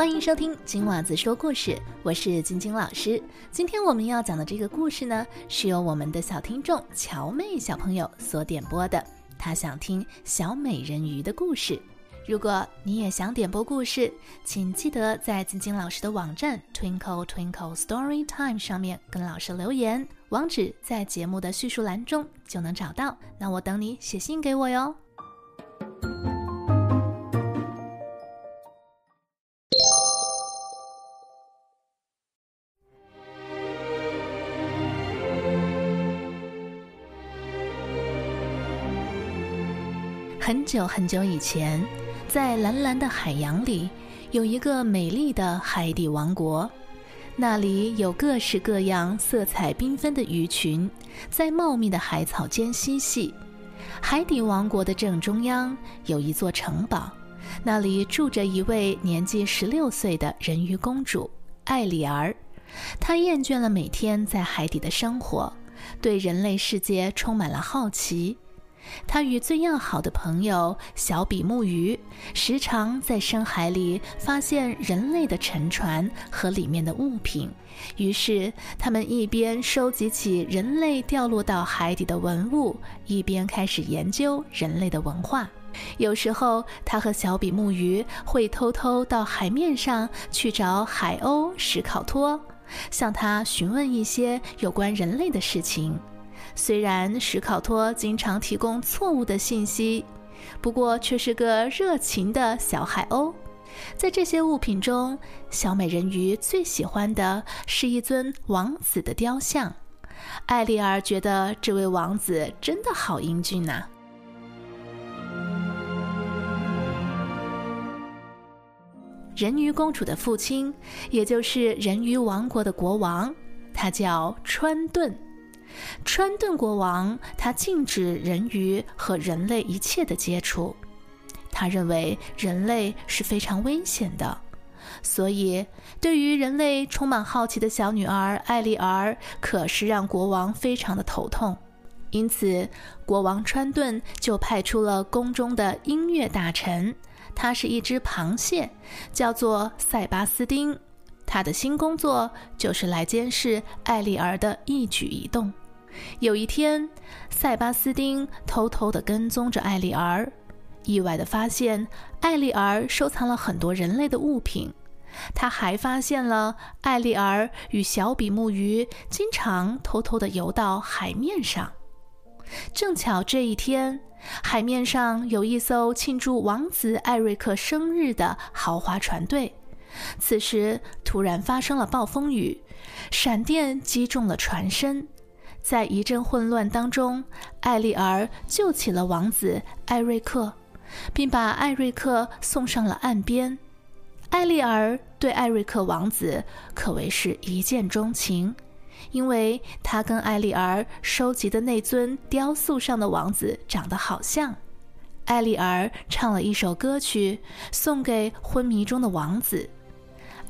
欢迎收听金娃子说故事，我是晶晶老师。今天我们要讲的这个故事呢，是由我们的小听众乔妹小朋友所点播的。她想听小美人鱼的故事。如果你也想点播故事，请记得在晶晶老师的网站 Twinkle Twinkle Story Time 上面跟老师留言，网址在节目的叙述栏中就能找到。那我等你写信给我哟。很久很久以前，在蓝蓝的海洋里，有一个美丽的海底王国。那里有各式各样、色彩缤纷的鱼群，在茂密的海草间嬉戏。海底王国的正中央有一座城堡，那里住着一位年纪十六岁的人鱼公主艾丽儿。她厌倦了每天在海底的生活，对人类世界充满了好奇。他与最要好的朋友小比目鱼，时常在深海里发现人类的沉船和里面的物品。于是，他们一边收集起人类掉落到海底的文物，一边开始研究人类的文化。有时候，他和小比目鱼会偷偷到海面上去找海鸥史考托，向他询问一些有关人类的事情。虽然史考托经常提供错误的信息，不过却是个热情的小海鸥。在这些物品中，小美人鱼最喜欢的是一尊王子的雕像。艾丽儿觉得这位王子真的好英俊呐。人鱼公主的父亲，也就是人鱼王国的国王，他叫川顿。川顿国王他禁止人鱼和人类一切的接触，他认为人类是非常危险的，所以对于人类充满好奇的小女儿艾丽儿，可是让国王非常的头痛。因此，国王川顿就派出了宫中的音乐大臣，他是一只螃蟹，叫做塞巴斯丁。他的新工作就是来监视艾丽儿的一举一动。有一天，塞巴斯丁偷偷地跟踪着艾丽儿，意外地发现艾丽儿收藏了很多人类的物品。他还发现了艾丽儿与小比目鱼经常偷偷地游到海面上。正巧这一天，海面上有一艘庆祝王子艾瑞克生日的豪华船队。此时，突然发生了暴风雨，闪电击中了船身。在一阵混乱当中，艾丽儿救起了王子艾瑞克，并把艾瑞克送上了岸边。艾丽儿对艾瑞克王子可谓是一见钟情，因为他跟艾丽儿收集的那尊雕塑上的王子长得好像。艾丽儿唱了一首歌曲送给昏迷中的王子。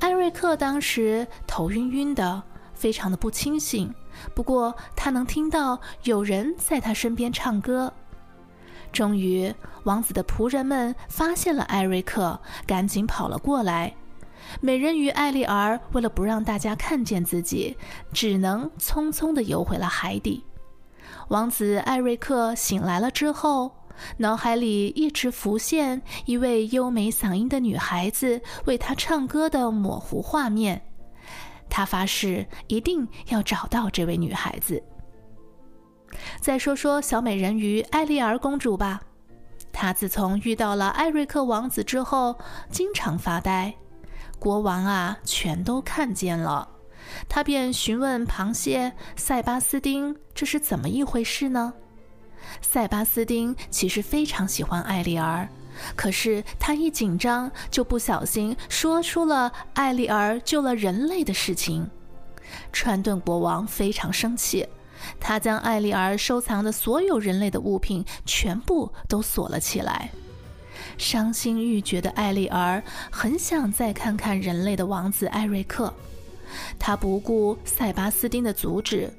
艾瑞克当时头晕晕的，非常的不清醒。不过，他能听到有人在他身边唱歌。终于，王子的仆人们发现了艾瑞克，赶紧跑了过来。美人鱼艾丽儿为了不让大家看见自己，只能匆匆地游回了海底。王子艾瑞克醒来了之后，脑海里一直浮现一位优美嗓音的女孩子为他唱歌的模糊画面。他发誓一定要找到这位女孩子。再说说小美人鱼艾丽儿公主吧，她自从遇到了艾瑞克王子之后，经常发呆。国王啊，全都看见了，他便询问螃蟹塞巴斯丁：“这是怎么一回事呢？”塞巴斯丁其实非常喜欢艾丽儿。可是他一紧张，就不小心说出了艾丽儿救了人类的事情。川顿国王非常生气，他将艾丽儿收藏的所有人类的物品全部都锁了起来。伤心欲绝的艾丽儿很想再看看人类的王子艾瑞克，他不顾塞巴斯丁的阻止，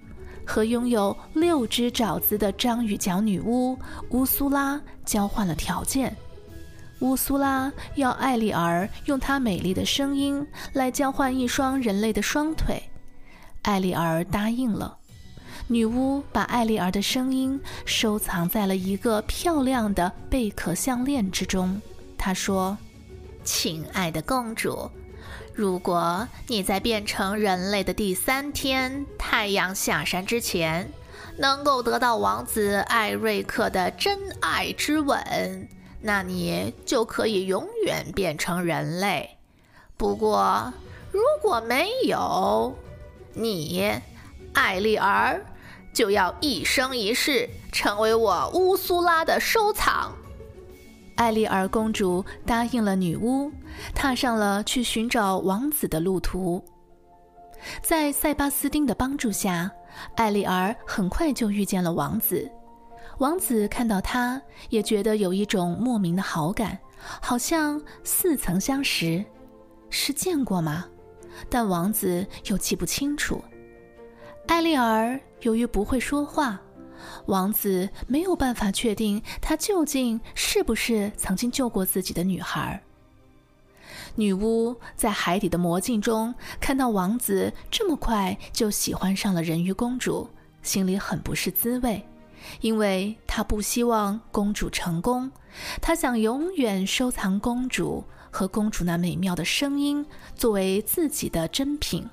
和拥有六只爪子的章鱼脚女巫乌苏拉交换了条件。乌苏拉要艾丽儿用她美丽的声音来交换一双人类的双腿，艾丽儿答应了。女巫把艾丽儿的声音收藏在了一个漂亮的贝壳项链之中。她说：“亲爱的公主，如果你在变成人类的第三天，太阳下山之前，能够得到王子艾瑞克的真爱之吻。”那你就可以永远变成人类。不过，如果没有你，艾丽儿就要一生一世成为我乌苏拉的收藏。艾丽儿公主答应了女巫，踏上了去寻找王子的路途。在塞巴斯丁的帮助下，艾丽儿很快就遇见了王子。王子看到她，也觉得有一种莫名的好感，好像似曾相识，是见过吗？但王子又记不清楚。艾丽儿由于不会说话，王子没有办法确定她究竟是不是曾经救过自己的女孩。女巫在海底的魔镜中看到王子这么快就喜欢上了人鱼公主，心里很不是滋味。因为她不希望公主成功，她想永远收藏公主和公主那美妙的声音作为自己的珍品。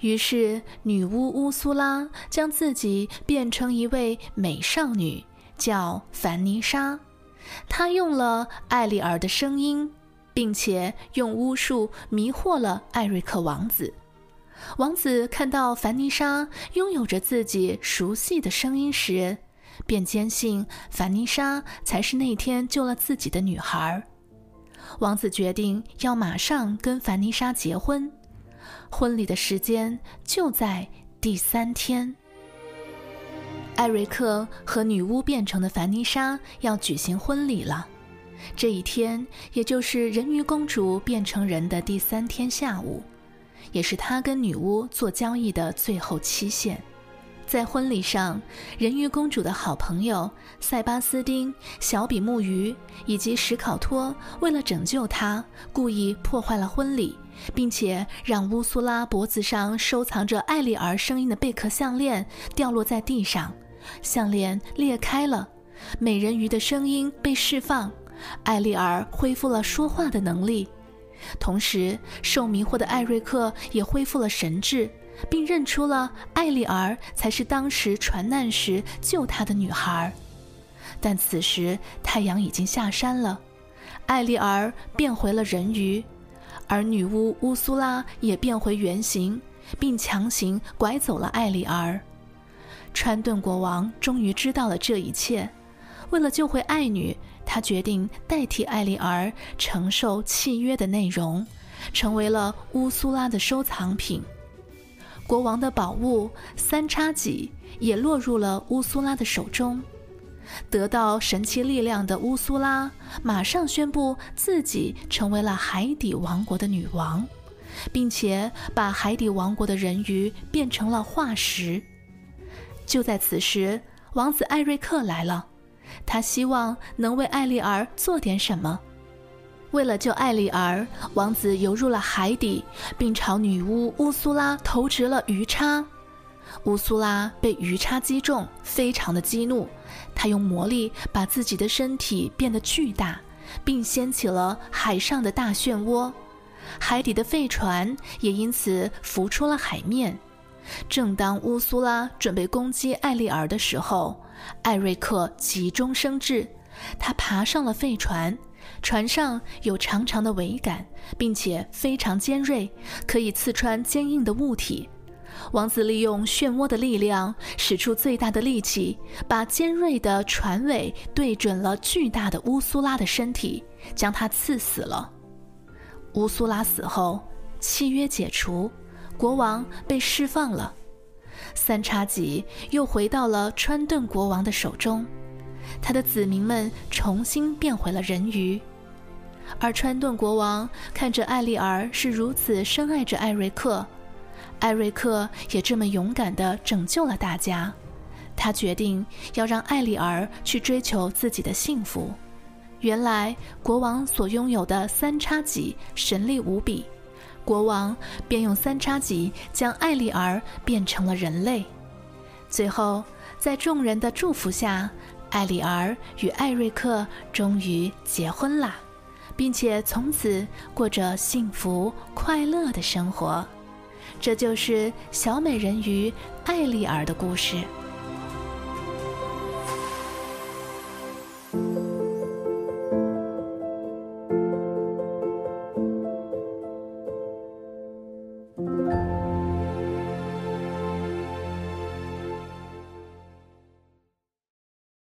于是，女巫乌苏拉将自己变成一位美少女，叫凡妮莎。她用了艾丽儿的声音，并且用巫术迷惑了艾瑞克王子。王子看到凡妮莎拥有着自己熟悉的声音时，便坚信凡妮莎才是那天救了自己的女孩。王子决定要马上跟凡妮莎结婚，婚礼的时间就在第三天。艾瑞克和女巫变成的凡妮莎要举行婚礼了，这一天也就是人鱼公主变成人的第三天下午，也是她跟女巫做交易的最后期限。在婚礼上，人鱼公主的好朋友塞巴斯丁、小比目鱼以及史考托为了拯救她，故意破坏了婚礼，并且让乌苏拉脖子上收藏着艾丽儿声音的贝壳项链掉落在地上，项链裂开了，美人鱼的声音被释放，艾丽儿恢复了说话的能力，同时受迷惑的艾瑞克也恢复了神智。并认出了艾丽儿才是当时船难时救他的女孩，但此时太阳已经下山了，艾丽儿变回了人鱼，而女巫乌苏拉也变回原形，并强行拐走了艾丽儿。川顿国王终于知道了这一切，为了救回爱女，他决定代替艾丽儿承受契约的内容，成为了乌苏拉的收藏品。国王的宝物三叉戟也落入了乌苏拉的手中。得到神奇力量的乌苏拉马上宣布自己成为了海底王国的女王，并且把海底王国的人鱼变成了化石。就在此时，王子艾瑞克来了，他希望能为艾丽儿做点什么。为了救艾丽儿，王子游入了海底，并朝女巫乌苏拉投掷了鱼叉。乌苏拉被鱼叉击中，非常的激怒，他用魔力把自己的身体变得巨大，并掀起了海上的大漩涡，海底的废船也因此浮出了海面。正当乌苏拉准备攻击艾丽儿的时候，艾瑞克急中生智，他爬上了废船。船上有长长的桅杆，并且非常尖锐，可以刺穿坚硬的物体。王子利用漩涡的力量，使出最大的力气，把尖锐的船尾对准了巨大的乌苏拉的身体，将它刺死了。乌苏拉死后，契约解除，国王被释放了，三叉戟又回到了川顿国王的手中。他的子民们重新变回了人鱼，而川顿国王看着艾丽儿是如此深爱着艾瑞克，艾瑞克也这么勇敢地拯救了大家，他决定要让艾丽儿去追求自己的幸福。原来国王所拥有的三叉戟神力无比，国王便用三叉戟将艾丽儿变成了人类。最后，在众人的祝福下，艾丽儿与艾瑞克终于结婚啦，并且从此过着幸福快乐的生活。这就是小美人鱼艾丽儿的故事。